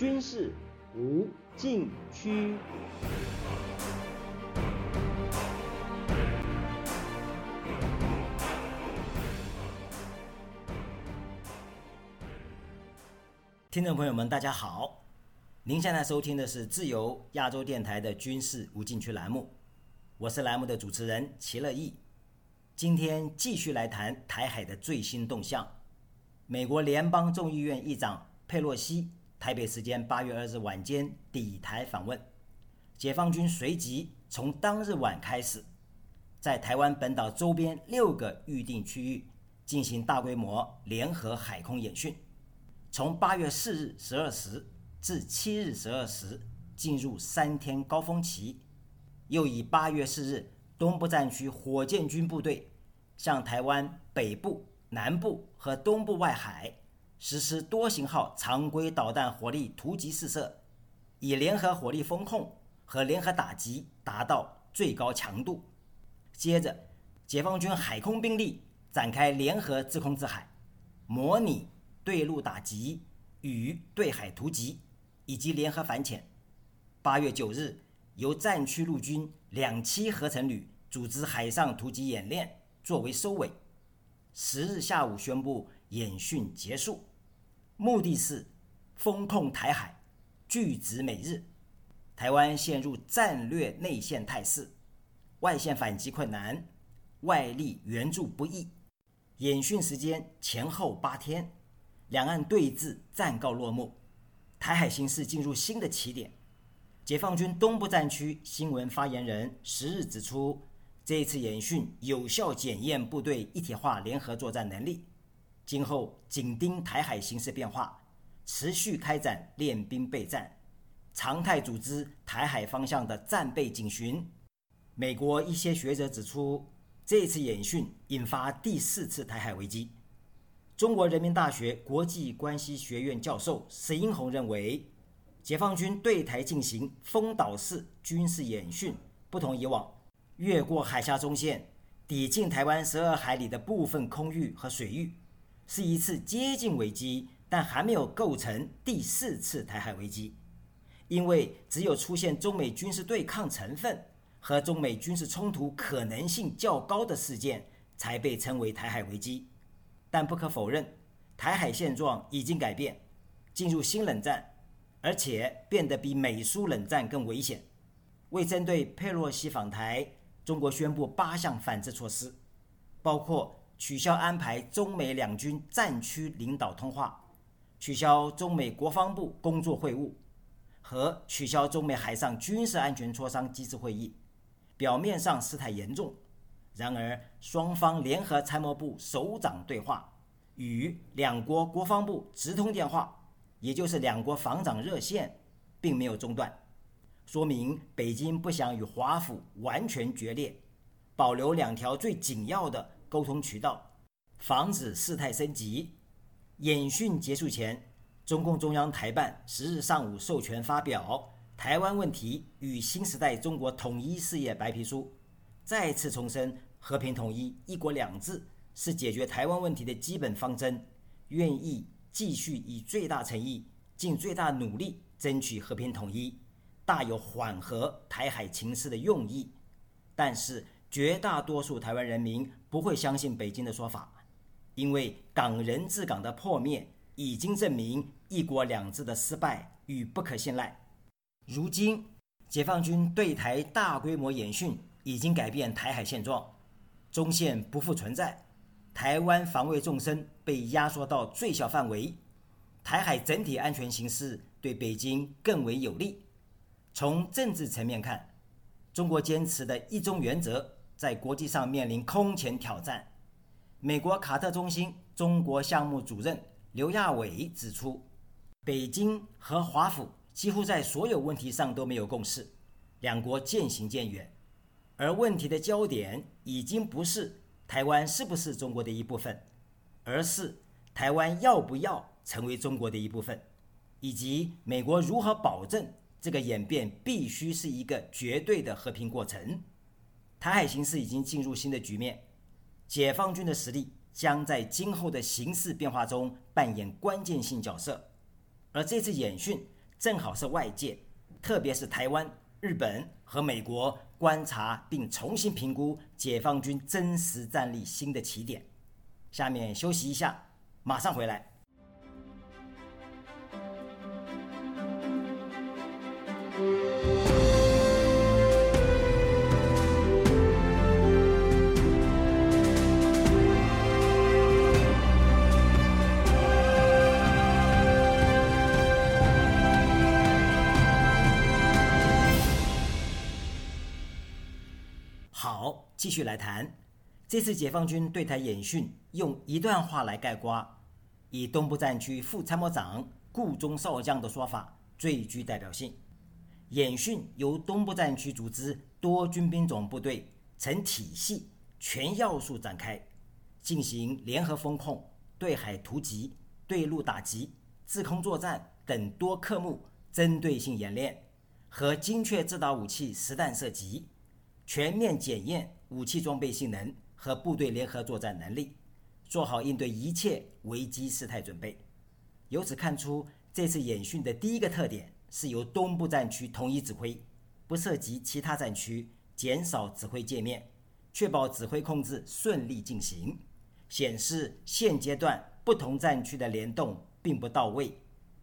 军事无禁区。听众朋友们，大家好，您现在收听的是自由亚洲电台的军事无禁区栏目，我是栏目的主持人齐乐意。今天继续来谈台海的最新动向。美国联邦众议院议长佩洛西台北时间八月二日晚间抵台访问，解放军随即从当日晚开始，在台湾本岛周边六个预定区域进行大规模联合海空演训。从八月四日十二时至七日十二时，进入三天高峰期，又以八月四日东部战区火箭军部队向台湾北部、南部和东部外海实施多型号常规导弹火力突击试射，以联合火力风控和联合打击达到最高强度。接着，解放军海空兵力展开联合制空制海，模拟。对陆打击与对海突击，以及联合反潜。八月九日，由战区陆军两栖合成旅组织海上突击演练作为收尾。十日下午宣布演训结束，目的是封控台海，拒止美日。台湾陷入战略内线态势，外线反击困难，外力援助不易。演训时间前后八天。两岸对峙暂告落幕，台海形势进入新的起点。解放军东部战区新闻发言人十日指出，这一次演训有效检验部队一体化联合作战能力。今后紧盯台海形势变化，持续开展练兵备战，常态组织台海方向的战备警巡。美国一些学者指出，这次演训引发第四次台海危机。中国人民大学国际关系学院教授石英红认为，解放军对台进行封岛式军事演训，不同以往，越过海峡中线，抵近台湾十二海里的部分空域和水域，是一次接近危机，但还没有构成第四次台海危机。因为只有出现中美军事对抗成分和中美军事冲突可能性较高的事件，才被称为台海危机。但不可否认，台海现状已经改变，进入新冷战，而且变得比美苏冷战更危险。为针对佩洛西访台，中国宣布八项反制措施，包括取消安排中美两军战区领导通话，取消中美国防部工作会晤，和取消中美海上军事安全磋商机制会议。表面上事态严重。然而，双方联合参谋部首长对话与两国国防部直通电话，也就是两国防长热线，并没有中断，说明北京不想与华府完全决裂，保留两条最紧要的沟通渠道，防止事态升级。演训结束前，中共中央台办十日上午授权发表《台湾问题与新时代中国统一事业白皮书》，再次重申。和平统一、一国两制是解决台湾问题的基本方针，愿意继续以最大诚意、尽最大努力争取和平统一，大有缓和台海情势的用意。但是，绝大多数台湾人民不会相信北京的说法，因为港人治港的破灭已经证明一国两制的失败与不可信赖。如今，解放军对台大规模演训已经改变台海现状。中线不复存在，台湾防卫纵深被压缩到最小范围，台海整体安全形势对北京更为有利。从政治层面看，中国坚持的一中原则在国际上面临空前挑战。美国卡特中心中国项目主任刘亚伟指出，北京和华府几乎在所有问题上都没有共识，两国渐行渐远。而问题的焦点已经不是台湾是不是中国的一部分，而是台湾要不要成为中国的一部分，以及美国如何保证这个演变必须是一个绝对的和平过程。台海形势已经进入新的局面，解放军的实力将在今后的形势变化中扮演关键性角色。而这次演训正好是外界，特别是台湾、日本和美国观察并重新评估解放军真实战力新的起点。下面休息一下，马上回来。继续来谈。这次解放军对台演训，用一段话来概括，以东部战区副参谋长顾中少将的说法最具代表性。演训由东部战区组织多军兵种部队，成体系、全要素展开，进行联合风控、对海突击、对陆打击、制空作战等多科目针对性演练，和精确制导武器实弹射击，全面检验武器装备性能。和部队联合作战能力，做好应对一切危机事态准备。由此看出，这次演训的第一个特点是由东部战区统一指挥，不涉及其他战区，减少指挥界面，确保指挥控制顺利进行，显示现阶段不同战区的联动并不到位。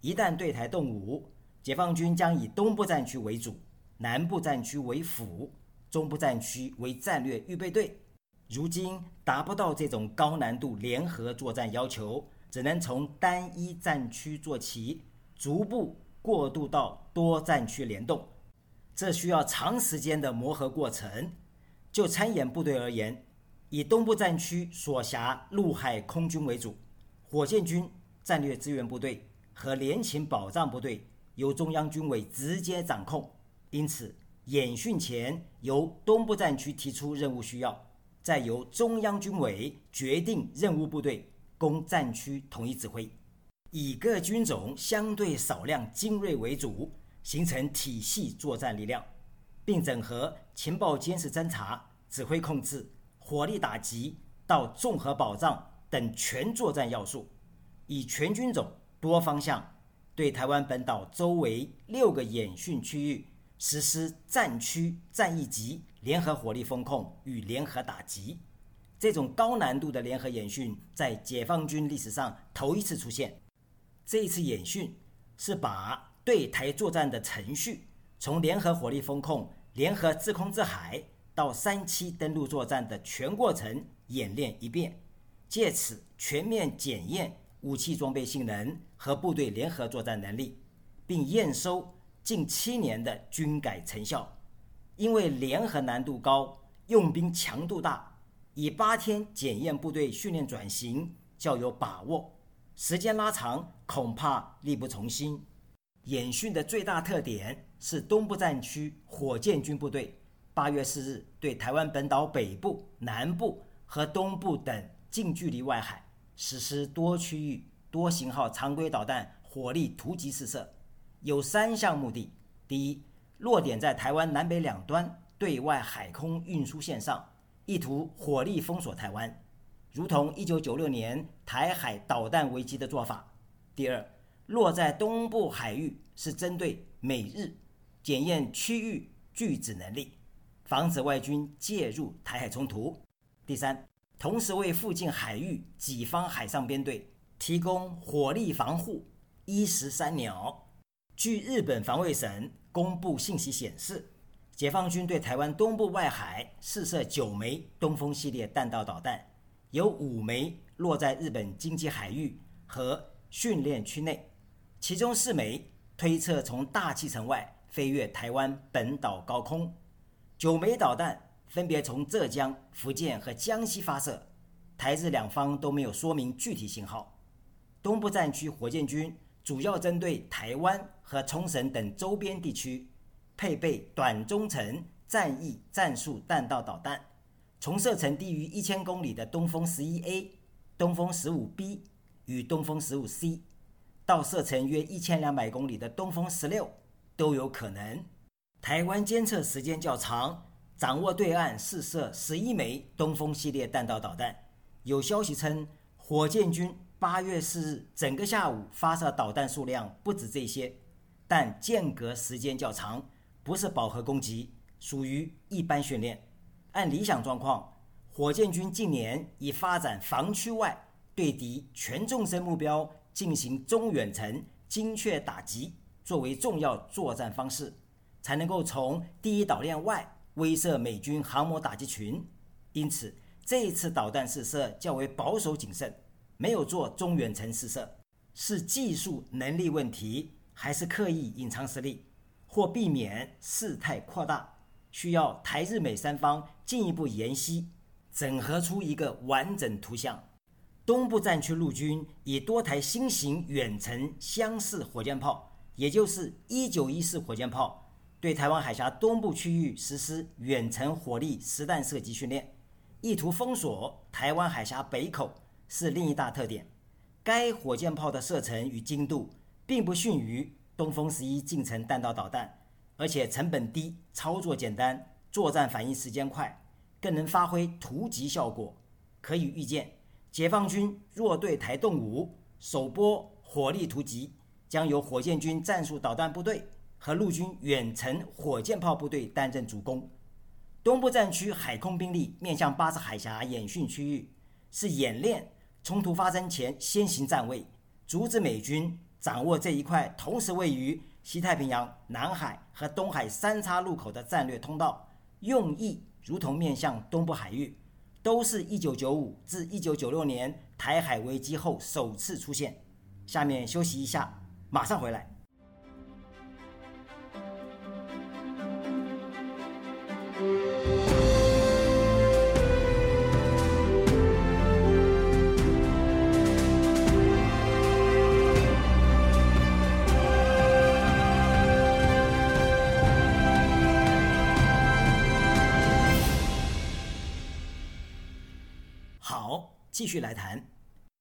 一旦对台动武，解放军将以东部战区为主，南部战区为辅，中部战区为战略预备队。如今达不到这种高难度联合作战要求，只能从单一战区做起，逐步过渡到多战区联动，这需要长时间的磨合过程。就参演部队而言，以东部战区所辖陆海空军为主，火箭军、战略支援部队和联勤保障部队由中央军委直接掌控，因此演训前由东部战区提出任务需要。再由中央军委决定任务部队，供战区统一指挥，以各军种相对少量精锐为主，形成体系作战力量，并整合情报监视侦察、指挥控制、火力打击到综合保障等全作战要素，以全军种多方向对台湾本岛周围六个演训区域。实施战区战役级联合火力风控与联合打击，这种高难度的联合演训在解放军历史上头一次出现。这一次演训是把对台作战的程序，从联合火力风控、联合制空制海到三期登陆作战的全过程演练一遍，借此全面检验武器装备性能和部队联合作战能力，并验收。近七年的军改成效，因为联合难度高，用兵强度大，以八天检验部队训练转型较有把握。时间拉长，恐怕力不从心。演训的最大特点是东部战区火箭军部队八月四日对台湾本岛北部、南部和东部等近距离外海实施多区域、多型号常规导弹火力突击试射。有三项目的：第一，落点在台湾南北两端对外海空运输线上，意图火力封锁台湾，如同1996年台海导弹危机的做法；第二，落在东部海域是针对美日，检验区域拒止能力，防止外军介入台海冲突；第三，同时为附近海域己方海上编队提供火力防护，一石三鸟。据日本防卫省公布信息显示，解放军对台湾东部外海试射九枚东风系列弹道导弹，有五枚落在日本经济海域和训练区内，其中四枚推测从大气层外飞越台湾本岛高空，九枚导弹分别从浙江、福建和江西发射，台日两方都没有说明具体信号。东部战区火箭军。主要针对台湾和冲绳等周边地区，配备短中程战役战术弹道导弹，从射程低于一千公里的东风十一 A、东风十五 B 与东风十五 C，到射程约一千两百公里的东风十六都有可能。台湾监测时间较长，掌握对岸试射十一枚东风系列弹道导弹。有消息称，火箭军。八月四日整个下午发射导弹数量不止这些，但间隔时间较长，不是饱和攻击，属于一般训练。按理想状况，火箭军近年以发展防区外对敌全纵深目标进行中远程精确打击作为重要作战方式，才能够从第一岛链外威慑美军航母打击群。因此，这一次导弹试射较为保守谨慎，没有做中远程试射，是技术能力问题，还是刻意隐藏实力，或避免事态扩大？需要台日美三方进一步研析，整合出一个完整图像。东部战区陆军以多台新型远程相似火箭炮，也就是一九一四火箭炮，对台湾海峡东部区域实施远程火力实弹射击训练，意图封锁台湾海峡北口是另一大特点。该火箭炮的射程与精度并不逊于东风十一近程弹道导弹。而且成本低，操作简单，作战反应时间快，更能发挥突击效果。可以预见，解放军若对台动武，首波火力突击将由火箭军战术导弹部队和陆军远程火箭炮部队担任主攻。东部战区海空兵力面向巴士海峡演训区域，是演练冲突发生前先行占位，阻止美军掌握这一块，同时位于。西太平洋、南海和东海三叉路口的战略通道，用意如同面向东部海域，都是一九九五至一九九六年台海危机后首次出现。下面休息一下，马上回来。继续来谈，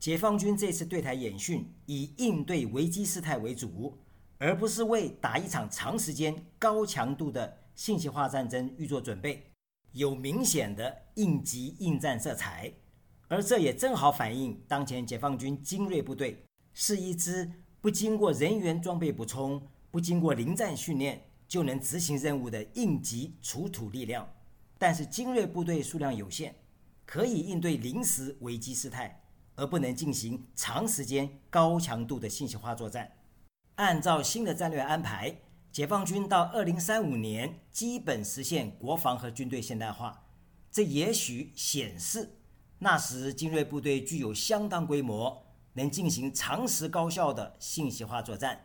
解放军这次对台演训以应对危机事态为主，而不是为打一场长时间、高强度的信息化战争预做准备，有明显的应急应战色彩。而这也正好反映当前解放军精锐部队是一支不经过人员装备补充、不经过临战训练就能执行任务的应急除土力量。但是精锐部队数量有限。可以应对临时危机事态，而不能进行长时间高强度的信息化作战。按照新的战略安排，解放军到二零三五年基本实现国防和军队现代化。这也许显示那时精锐部队具有相当规模，能进行长时高效的信息化作战。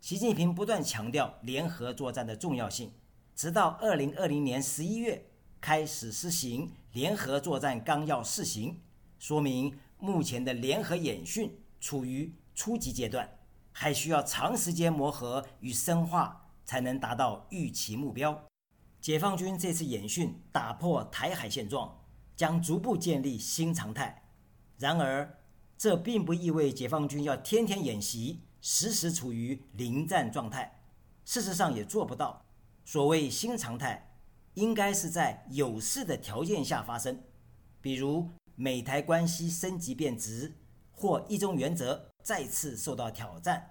习近平不断强调联合作战的重要性，直到二零二零年十一月。开始施行联合作战纲要试行，说明目前的联合演训处于初级阶段，还需要长时间磨合与深化，才能达到预期目标。解放军这次演训打破台海现状，将逐步建立新常态。然而，这并不意味解放军要天天演习，时时处于临战状态。事实上，也做不到。所谓新常态。应该是在有事的条件下发生，比如美台关系升级变质，或一中原则再次受到挑战。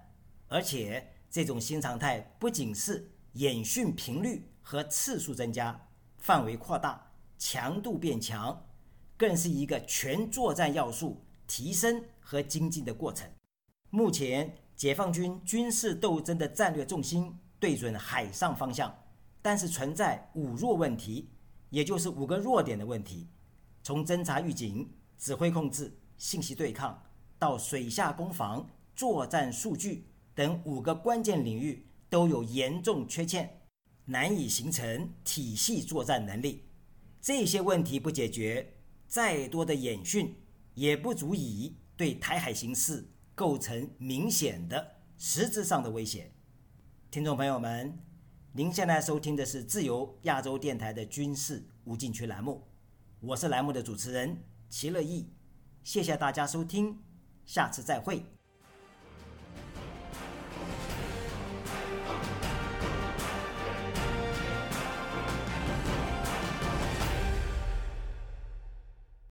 而且，这种新常态不仅是演训频率和次数增加、范围扩大、强度变强，更是一个全作战要素提升和精进的过程。目前，解放军军事斗争的战略重心对准海上方向。但是存在五弱问题，也就是五个弱点的问题。从侦察预警、指挥控制、信息对抗到水下攻防、作战数据等五个关键领域都有严重缺陷，难以形成体系作战能力。这些问题不解决，再多的演训也不足以对台海形势构成明显的实质上的威胁。听众朋友们。您现在收听的是自由亚洲电台的军事无禁区栏目，我是栏目的主持人齐乐意，谢谢大家收听，下次再会。